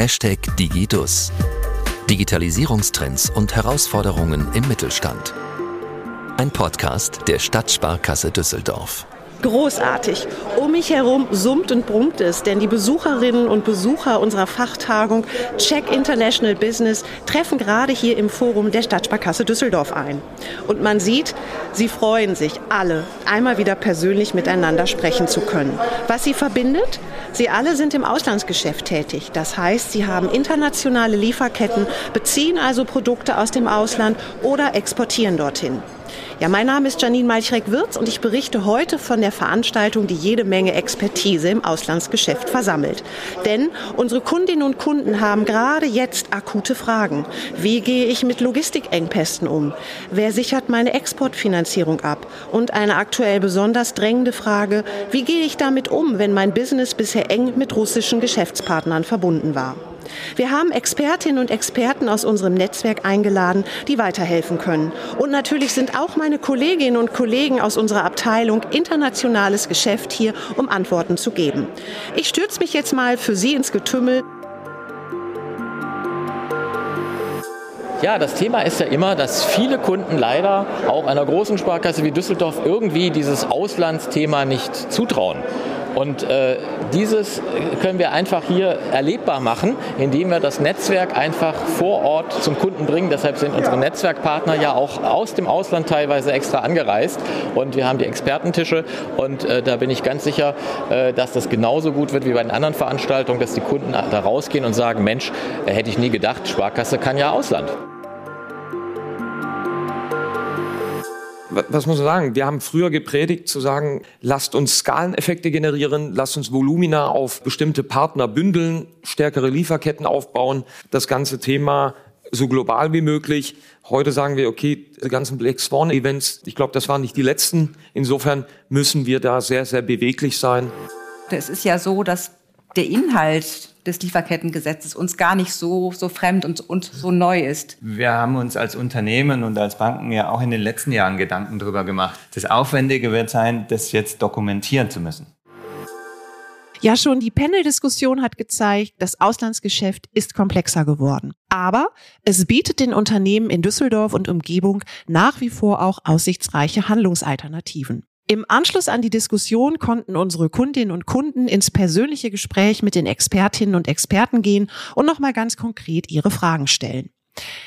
Hashtag Digidus. Digitalisierungstrends und Herausforderungen im Mittelstand. Ein Podcast der Stadtsparkasse Düsseldorf großartig. Um mich herum summt und brummt es, denn die Besucherinnen und Besucher unserer Fachtagung Check International Business treffen gerade hier im Forum der Stadtsparkasse Düsseldorf ein. Und man sieht, sie freuen sich alle, einmal wieder persönlich miteinander sprechen zu können. Was sie verbindet? Sie alle sind im Auslandsgeschäft tätig. Das heißt, sie haben internationale Lieferketten, beziehen also Produkte aus dem Ausland oder exportieren dorthin. Ja, mein Name ist Janine Malchreck-Wirz und ich berichte heute von der Veranstaltung, die jede Menge Expertise im Auslandsgeschäft versammelt. Denn unsere Kundinnen und Kunden haben gerade jetzt akute Fragen. Wie gehe ich mit Logistikengpässen um? Wer sichert meine Exportfinanzierung ab? Und eine aktuell besonders drängende Frage, wie gehe ich damit um, wenn mein Business bisher eng mit russischen Geschäftspartnern verbunden war? Wir haben Expertinnen und Experten aus unserem Netzwerk eingeladen, die weiterhelfen können. Und natürlich sind auch meine Kolleginnen und Kollegen aus unserer Abteilung Internationales Geschäft hier, um Antworten zu geben. Ich stürze mich jetzt mal für Sie ins Getümmel. Ja, das Thema ist ja immer, dass viele Kunden leider auch einer großen Sparkasse wie Düsseldorf irgendwie dieses Auslandsthema nicht zutrauen. Und äh, dieses können wir einfach hier erlebbar machen, indem wir das Netzwerk einfach vor Ort zum Kunden bringen. Deshalb sind unsere Netzwerkpartner ja auch aus dem Ausland teilweise extra angereist. Und wir haben die Expertentische. Und äh, da bin ich ganz sicher, äh, dass das genauso gut wird wie bei den anderen Veranstaltungen, dass die Kunden da rausgehen und sagen, Mensch, äh, hätte ich nie gedacht, Sparkasse kann ja Ausland. Was muss man sagen? Wir haben früher gepredigt zu sagen, lasst uns Skaleneffekte generieren, lasst uns Volumina auf bestimmte Partner bündeln, stärkere Lieferketten aufbauen, das ganze Thema so global wie möglich. Heute sagen wir, okay, die ganzen Black Swan Events, ich glaube, das waren nicht die letzten. Insofern müssen wir da sehr, sehr beweglich sein. Es ist ja so, dass der Inhalt des Lieferkettengesetzes uns gar nicht so, so fremd und, und so neu ist. Wir haben uns als Unternehmen und als Banken ja auch in den letzten Jahren Gedanken darüber gemacht. Das Aufwendige wird sein, das jetzt dokumentieren zu müssen. Ja, schon die Panel-Diskussion hat gezeigt, das Auslandsgeschäft ist komplexer geworden. Aber es bietet den Unternehmen in Düsseldorf und Umgebung nach wie vor auch aussichtsreiche Handlungsalternativen. Im Anschluss an die Diskussion konnten unsere Kundinnen und Kunden ins persönliche Gespräch mit den Expertinnen und Experten gehen und nochmal ganz konkret ihre Fragen stellen.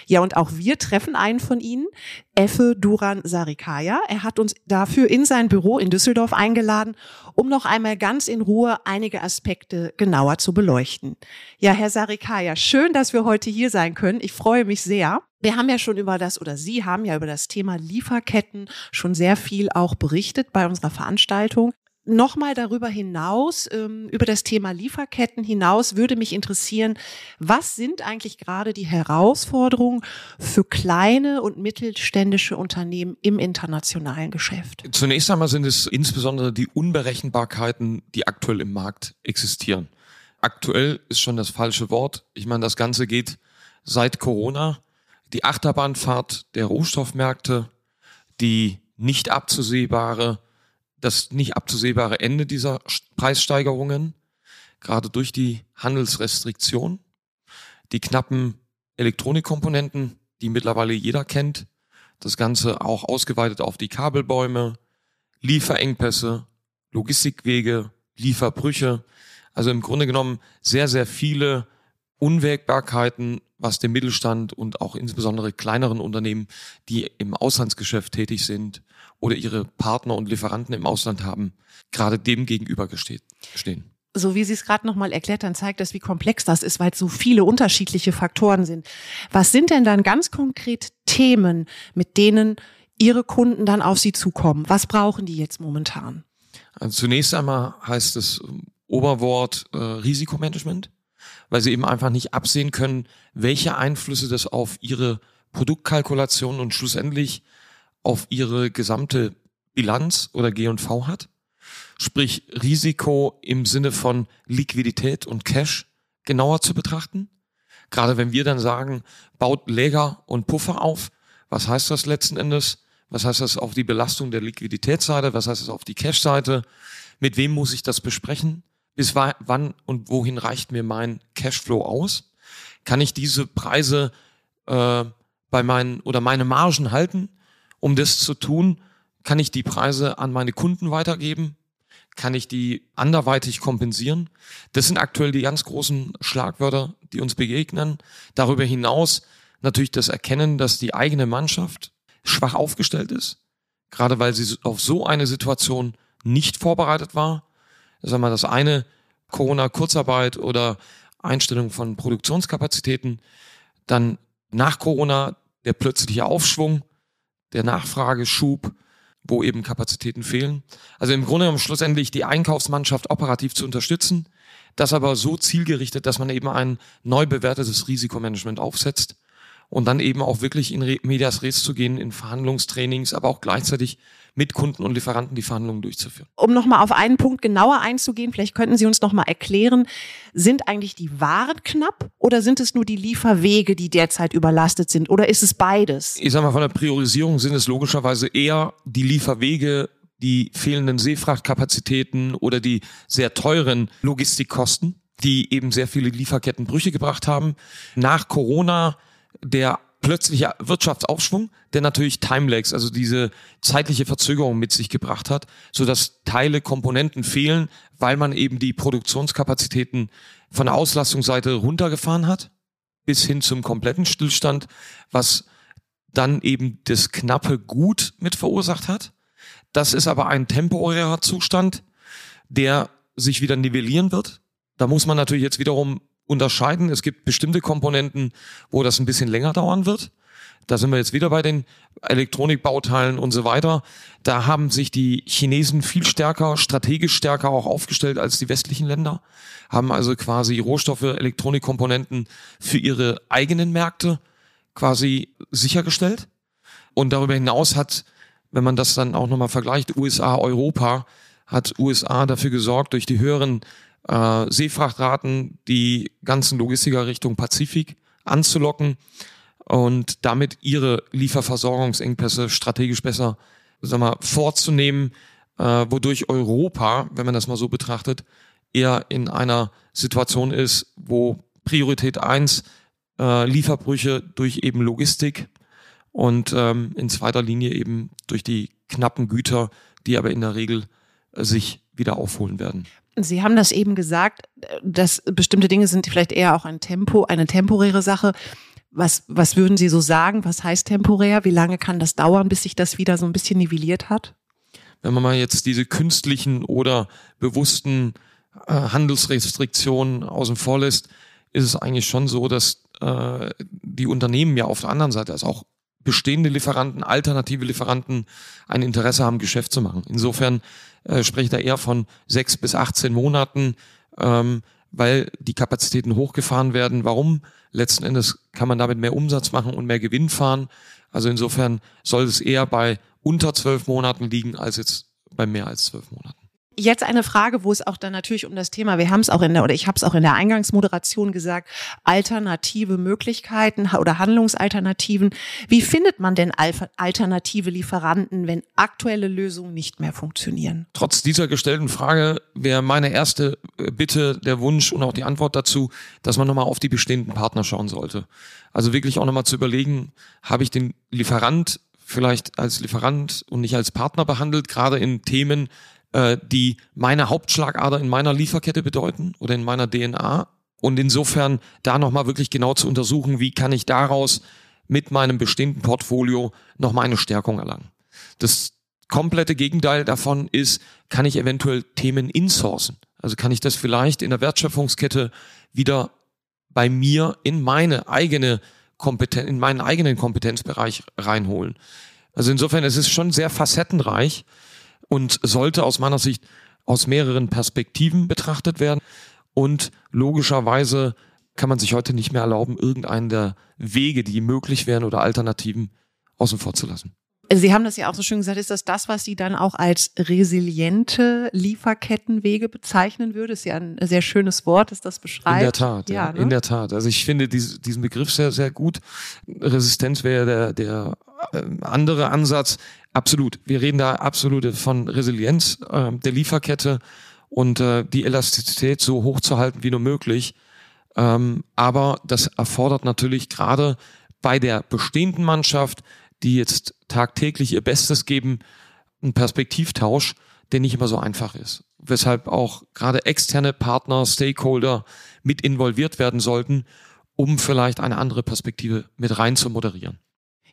Ja, und auch wir treffen einen von ihnen, Effe Duran Sarikaya. Er hat uns dafür in sein Büro in Düsseldorf eingeladen, um noch einmal ganz in Ruhe einige Aspekte genauer zu beleuchten. Ja, Herr Sarikaya, schön, dass wir heute hier sein können. Ich freue mich sehr. Wir haben ja schon über das, oder Sie haben ja über das Thema Lieferketten schon sehr viel auch berichtet bei unserer Veranstaltung. Nochmal darüber hinaus, ähm, über das Thema Lieferketten hinaus, würde mich interessieren, was sind eigentlich gerade die Herausforderungen für kleine und mittelständische Unternehmen im internationalen Geschäft? Zunächst einmal sind es insbesondere die Unberechenbarkeiten, die aktuell im Markt existieren. Aktuell ist schon das falsche Wort. Ich meine, das Ganze geht seit Corona die Achterbahnfahrt der Rohstoffmärkte, die nicht abzusehbare, das nicht abzusehbare Ende dieser Preissteigerungen, gerade durch die Handelsrestriktion, die knappen Elektronikkomponenten, die mittlerweile jeder kennt, das Ganze auch ausgeweitet auf die Kabelbäume, Lieferengpässe, Logistikwege, Lieferbrüche, also im Grunde genommen sehr, sehr viele Unwägbarkeiten, was dem Mittelstand und auch insbesondere kleineren Unternehmen, die im Auslandsgeschäft tätig sind oder ihre Partner und Lieferanten im Ausland haben, gerade dem gegenüber stehen so wie Sie es gerade nochmal erklärt haben, zeigt das, wie komplex das ist, weil es so viele unterschiedliche Faktoren sind. Was sind denn dann ganz konkret Themen, mit denen Ihre Kunden dann auf Sie zukommen? Was brauchen die jetzt momentan? Also zunächst einmal heißt es Oberwort äh, Risikomanagement weil sie eben einfach nicht absehen können, welche Einflüsse das auf ihre Produktkalkulation und schlussendlich auf ihre gesamte Bilanz oder G&V hat. Sprich Risiko im Sinne von Liquidität und Cash genauer zu betrachten. Gerade wenn wir dann sagen, baut Läger und Puffer auf, was heißt das letzten Endes? Was heißt das auf die Belastung der Liquiditätsseite? Was heißt das auf die Cash-Seite? Mit wem muss ich das besprechen? Bis wann und wohin reicht mir mein Cashflow aus? Kann ich diese Preise äh, bei meinen oder meine Margen halten? Um das zu tun, kann ich die Preise an meine Kunden weitergeben? Kann ich die anderweitig kompensieren? Das sind aktuell die ganz großen Schlagwörter, die uns begegnen. Darüber hinaus natürlich das Erkennen, dass die eigene Mannschaft schwach aufgestellt ist, gerade weil sie auf so eine Situation nicht vorbereitet war. Sagen wir das eine, Corona-Kurzarbeit oder Einstellung von Produktionskapazitäten. Dann nach Corona der plötzliche Aufschwung, der Nachfrageschub, wo eben Kapazitäten fehlen. Also im Grunde genommen schlussendlich die Einkaufsmannschaft operativ zu unterstützen, das aber so zielgerichtet, dass man eben ein neu bewertetes Risikomanagement aufsetzt und dann eben auch wirklich in Medias Res zu gehen, in Verhandlungstrainings, aber auch gleichzeitig mit Kunden und Lieferanten die Verhandlungen durchzuführen. Um nochmal auf einen Punkt genauer einzugehen, vielleicht könnten Sie uns nochmal erklären, sind eigentlich die Waren knapp oder sind es nur die Lieferwege, die derzeit überlastet sind oder ist es beides? Ich sage mal, von der Priorisierung sind es logischerweise eher die Lieferwege, die fehlenden Seefrachtkapazitäten oder die sehr teuren Logistikkosten, die eben sehr viele Lieferkettenbrüche gebracht haben. Nach Corona der plötzliche Wirtschaftsaufschwung, der natürlich Timelags, also diese zeitliche Verzögerung mit sich gebracht hat, so dass Teile, Komponenten fehlen, weil man eben die Produktionskapazitäten von der Auslastungsseite runtergefahren hat, bis hin zum kompletten Stillstand, was dann eben das knappe Gut mit verursacht hat. Das ist aber ein temporärer Zustand, der sich wieder nivellieren wird. Da muss man natürlich jetzt wiederum unterscheiden. Es gibt bestimmte Komponenten, wo das ein bisschen länger dauern wird. Da sind wir jetzt wieder bei den Elektronikbauteilen und so weiter. Da haben sich die Chinesen viel stärker, strategisch stärker auch aufgestellt als die westlichen Länder, haben also quasi Rohstoffe, Elektronikkomponenten für ihre eigenen Märkte quasi sichergestellt. Und darüber hinaus hat, wenn man das dann auch nochmal vergleicht, USA, Europa, hat USA dafür gesorgt, durch die höheren äh, Seefrachtraten die ganzen Logistiker Richtung Pazifik anzulocken und damit ihre Lieferversorgungsengpässe strategisch besser sag mal, vorzunehmen, äh, wodurch Europa, wenn man das mal so betrachtet, eher in einer Situation ist, wo Priorität eins äh, Lieferbrüche durch eben Logistik und ähm, in zweiter Linie eben durch die knappen Güter, die aber in der Regel äh, sich wieder aufholen werden. Sie haben das eben gesagt, dass bestimmte Dinge sind vielleicht eher auch ein Tempo, eine temporäre Sache. Was, was würden Sie so sagen? Was heißt temporär? Wie lange kann das dauern, bis sich das wieder so ein bisschen nivelliert hat? Wenn man mal jetzt diese künstlichen oder bewussten äh, Handelsrestriktionen außen vor lässt, ist es eigentlich schon so, dass äh, die Unternehmen ja auf der anderen Seite, also auch bestehende Lieferanten, alternative Lieferanten ein Interesse haben, Geschäft zu machen. Insofern äh, spreche ich da eher von sechs bis 18 Monaten, ähm, weil die Kapazitäten hochgefahren werden. Warum? Letzten Endes kann man damit mehr Umsatz machen und mehr Gewinn fahren. Also insofern soll es eher bei unter zwölf Monaten liegen als jetzt bei mehr als zwölf Monaten. Jetzt eine Frage, wo es auch dann natürlich um das Thema, wir haben es auch in der, oder ich habe es auch in der Eingangsmoderation gesagt, alternative Möglichkeiten oder Handlungsalternativen. Wie findet man denn alternative Lieferanten, wenn aktuelle Lösungen nicht mehr funktionieren? Trotz dieser gestellten Frage wäre meine erste äh, Bitte, der Wunsch und auch die Antwort dazu, dass man nochmal auf die bestehenden Partner schauen sollte. Also wirklich auch nochmal zu überlegen, habe ich den Lieferant vielleicht als Lieferant und nicht als Partner behandelt, gerade in Themen, äh, die meine Hauptschlagader in meiner Lieferkette bedeuten oder in meiner DNA. Und insofern da nochmal wirklich genau zu untersuchen, wie kann ich daraus mit meinem bestehenden Portfolio nochmal eine Stärkung erlangen. Das komplette Gegenteil davon ist, kann ich eventuell Themen insourcen? Also kann ich das vielleicht in der Wertschöpfungskette wieder bei mir in meine eigene Kompetenz, in meinen eigenen Kompetenzbereich reinholen. Also insofern, es ist schon sehr facettenreich und sollte aus meiner Sicht aus mehreren Perspektiven betrachtet werden. Und logischerweise kann man sich heute nicht mehr erlauben, irgendeinen der Wege, die möglich wären oder Alternativen außen vor zu lassen. Sie haben das ja auch so schön gesagt, ist das das, was Sie dann auch als resiliente Lieferkettenwege bezeichnen würde? Ist ja ein sehr schönes Wort, das das beschreibt. In der Tat, ja, ne? in der Tat. Also ich finde diesen Begriff sehr, sehr gut. Resistenz wäre der, der äh, andere Ansatz. Absolut. Wir reden da absolut von Resilienz äh, der Lieferkette und äh, die Elastizität so hoch zu halten wie nur möglich. Ähm, aber das erfordert natürlich gerade bei der bestehenden Mannschaft, die jetzt tagtäglich ihr Bestes geben, einen Perspektivtausch, der nicht immer so einfach ist. Weshalb auch gerade externe Partner, Stakeholder mit involviert werden sollten, um vielleicht eine andere Perspektive mit rein zu moderieren.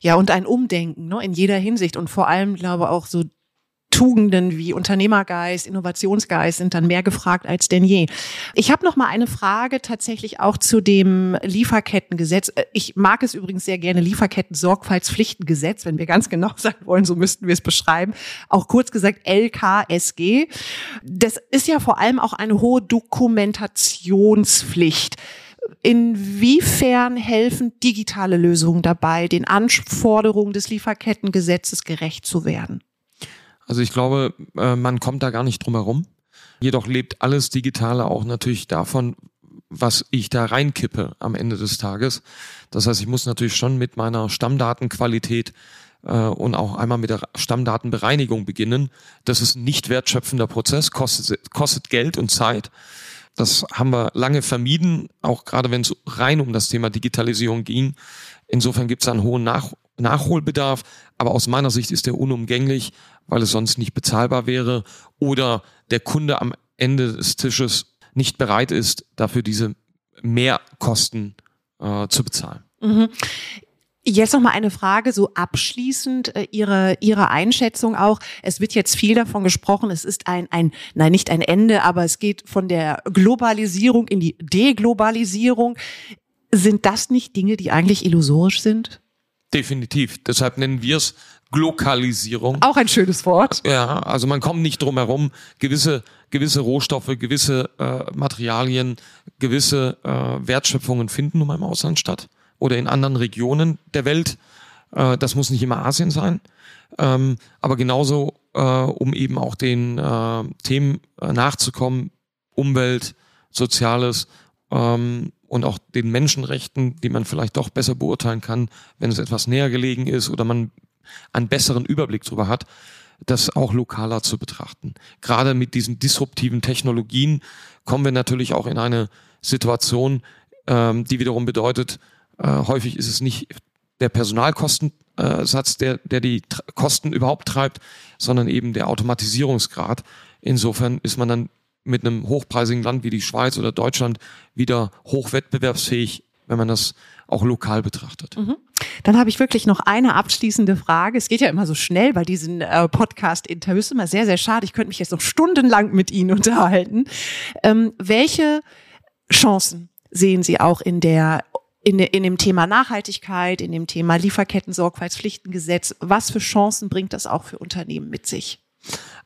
Ja, und ein Umdenken ne, in jeder Hinsicht und vor allem, glaube auch so Tugenden wie Unternehmergeist, Innovationsgeist sind dann mehr gefragt als denn je. Ich habe noch mal eine Frage tatsächlich auch zu dem Lieferkettengesetz. Ich mag es übrigens sehr gerne Lieferketten-Sorgfaltspflichtengesetz, wenn wir ganz genau sein wollen, so müssten wir es beschreiben. Auch kurz gesagt LKSG. Das ist ja vor allem auch eine hohe Dokumentationspflicht. Inwiefern helfen digitale Lösungen dabei, den Anforderungen des Lieferkettengesetzes gerecht zu werden? Also ich glaube, äh, man kommt da gar nicht drum herum. Jedoch lebt alles Digitale auch natürlich davon, was ich da reinkippe am Ende des Tages. Das heißt, ich muss natürlich schon mit meiner Stammdatenqualität äh, und auch einmal mit der Stammdatenbereinigung beginnen. Das ist ein nicht wertschöpfender Prozess, kostet, kostet Geld und Zeit. Das haben wir lange vermieden, auch gerade wenn es rein um das Thema Digitalisierung ging. Insofern gibt es einen hohen Nach Nachholbedarf, aber aus meiner Sicht ist der unumgänglich, weil es sonst nicht bezahlbar wäre oder der Kunde am Ende des Tisches nicht bereit ist, dafür diese Mehrkosten äh, zu bezahlen. Mhm. Jetzt noch mal eine Frage, so abschließend äh, Ihre Ihre Einschätzung auch. Es wird jetzt viel davon gesprochen. Es ist ein ein nein nicht ein Ende, aber es geht von der Globalisierung in die Deglobalisierung. Sind das nicht Dinge, die eigentlich illusorisch sind? Definitiv. Deshalb nennen wir es Glokalisierung. Auch ein schönes Wort. Ja, also man kommt nicht drum herum, gewisse, gewisse Rohstoffe, gewisse äh, Materialien, gewisse äh, Wertschöpfungen finden nun mal im Ausland statt oder in anderen Regionen der Welt. Äh, das muss nicht immer Asien sein. Ähm, aber genauso, äh, um eben auch den äh, Themen äh, nachzukommen, Umwelt, Soziales ähm, und auch den Menschenrechten, die man vielleicht doch besser beurteilen kann, wenn es etwas näher gelegen ist oder man einen besseren Überblick darüber hat, das auch lokaler zu betrachten. Gerade mit diesen disruptiven Technologien kommen wir natürlich auch in eine Situation, ähm, die wiederum bedeutet, häufig ist es nicht der Personalkostensatz, der, der die Kosten überhaupt treibt, sondern eben der Automatisierungsgrad. Insofern ist man dann mit einem hochpreisigen Land wie die Schweiz oder Deutschland wieder hochwettbewerbsfähig, wenn man das auch lokal betrachtet. Mhm. Dann habe ich wirklich noch eine abschließende Frage. Es geht ja immer so schnell bei diesen äh, Podcast-Interviews, immer sehr, sehr schade. Ich könnte mich jetzt noch stundenlang mit Ihnen unterhalten. Ähm, welche Chancen sehen Sie auch in der in, in dem Thema Nachhaltigkeit, in dem Thema Lieferketten-Sorgfaltspflichtengesetz? Was für Chancen bringt das auch für Unternehmen mit sich?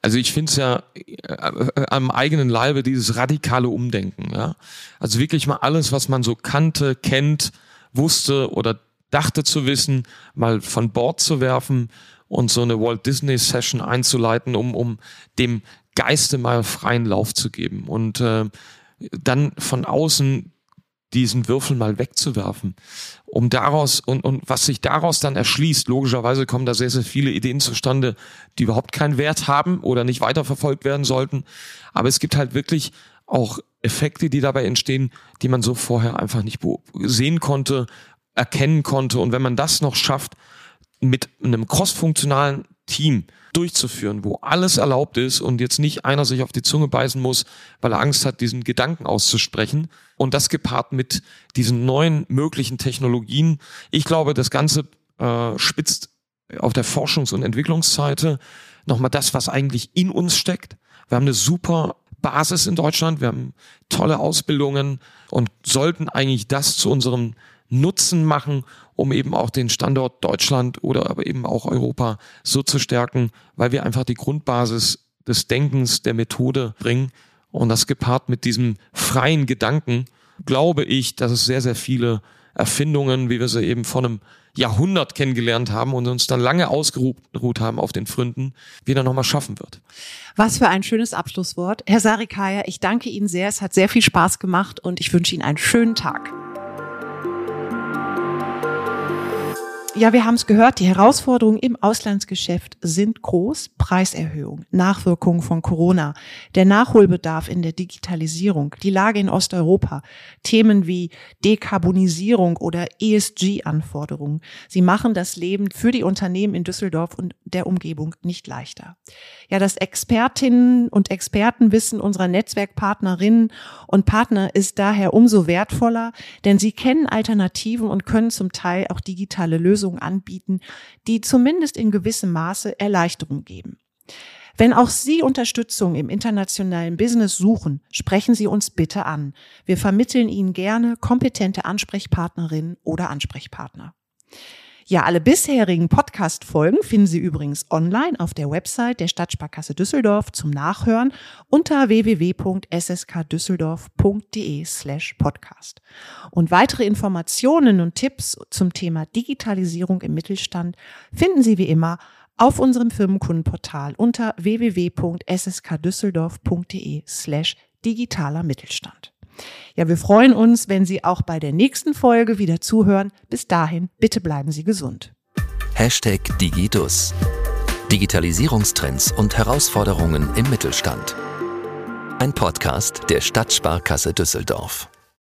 Also ich finde es ja äh, am eigenen Leibe dieses radikale Umdenken. Ja? Also wirklich mal alles, was man so kannte, kennt, wusste oder dachte zu wissen, mal von Bord zu werfen und so eine Walt Disney Session einzuleiten, um, um dem Geiste mal freien Lauf zu geben und äh, dann von außen diesen Würfel mal wegzuwerfen, um daraus und, und was sich daraus dann erschließt, logischerweise kommen da sehr, sehr viele Ideen zustande, die überhaupt keinen Wert haben oder nicht weiterverfolgt werden sollten. Aber es gibt halt wirklich auch Effekte, die dabei entstehen, die man so vorher einfach nicht sehen konnte, erkennen konnte. Und wenn man das noch schafft, mit einem crossfunktionalen Team durchzuführen, wo alles erlaubt ist und jetzt nicht einer sich auf die Zunge beißen muss, weil er Angst hat, diesen Gedanken auszusprechen. Und das gepaart mit diesen neuen möglichen Technologien. Ich glaube, das Ganze äh, spitzt auf der Forschungs- und Entwicklungsseite nochmal das, was eigentlich in uns steckt. Wir haben eine super Basis in Deutschland, wir haben tolle Ausbildungen und sollten eigentlich das zu unserem Nutzen machen, um eben auch den Standort Deutschland oder aber eben auch Europa so zu stärken, weil wir einfach die Grundbasis des Denkens, der Methode bringen. Und das gepaart mit diesem freien Gedanken, glaube ich, dass es sehr, sehr viele Erfindungen, wie wir sie eben vor einem Jahrhundert kennengelernt haben und uns dann lange ausgeruht haben auf den Fründen, wieder nochmal schaffen wird. Was für ein schönes Abschlusswort. Herr Sarikaya, ich danke Ihnen sehr. Es hat sehr viel Spaß gemacht und ich wünsche Ihnen einen schönen Tag. Ja, wir haben es gehört, die Herausforderungen im Auslandsgeschäft sind groß. Preiserhöhung, Nachwirkungen von Corona, der Nachholbedarf in der Digitalisierung, die Lage in Osteuropa, Themen wie Dekarbonisierung oder ESG-Anforderungen. Sie machen das Leben für die Unternehmen in Düsseldorf und der Umgebung nicht leichter. Ja, das Expertinnen und Expertenwissen unserer Netzwerkpartnerinnen und Partner ist daher umso wertvoller, denn sie kennen Alternativen und können zum Teil auch digitale Lösungen anbieten, die zumindest in gewissem Maße Erleichterung geben. Wenn auch Sie Unterstützung im internationalen Business suchen, sprechen Sie uns bitte an. Wir vermitteln Ihnen gerne kompetente Ansprechpartnerinnen oder Ansprechpartner. Ja, alle bisherigen Podcast-Folgen finden Sie übrigens online auf der Website der Stadtsparkasse Düsseldorf zum Nachhören unter www.sskdüsseldorf.de slash podcast. Und weitere Informationen und Tipps zum Thema Digitalisierung im Mittelstand finden Sie wie immer auf unserem Firmenkundenportal unter www.sskdüsseldorf.de slash digitaler Mittelstand. Ja, wir freuen uns, wenn Sie auch bei der nächsten Folge wieder zuhören. Bis dahin, bitte bleiben Sie gesund. Hashtag Digidus. Digitalisierungstrends und Herausforderungen im Mittelstand. Ein Podcast der Stadtsparkasse Düsseldorf.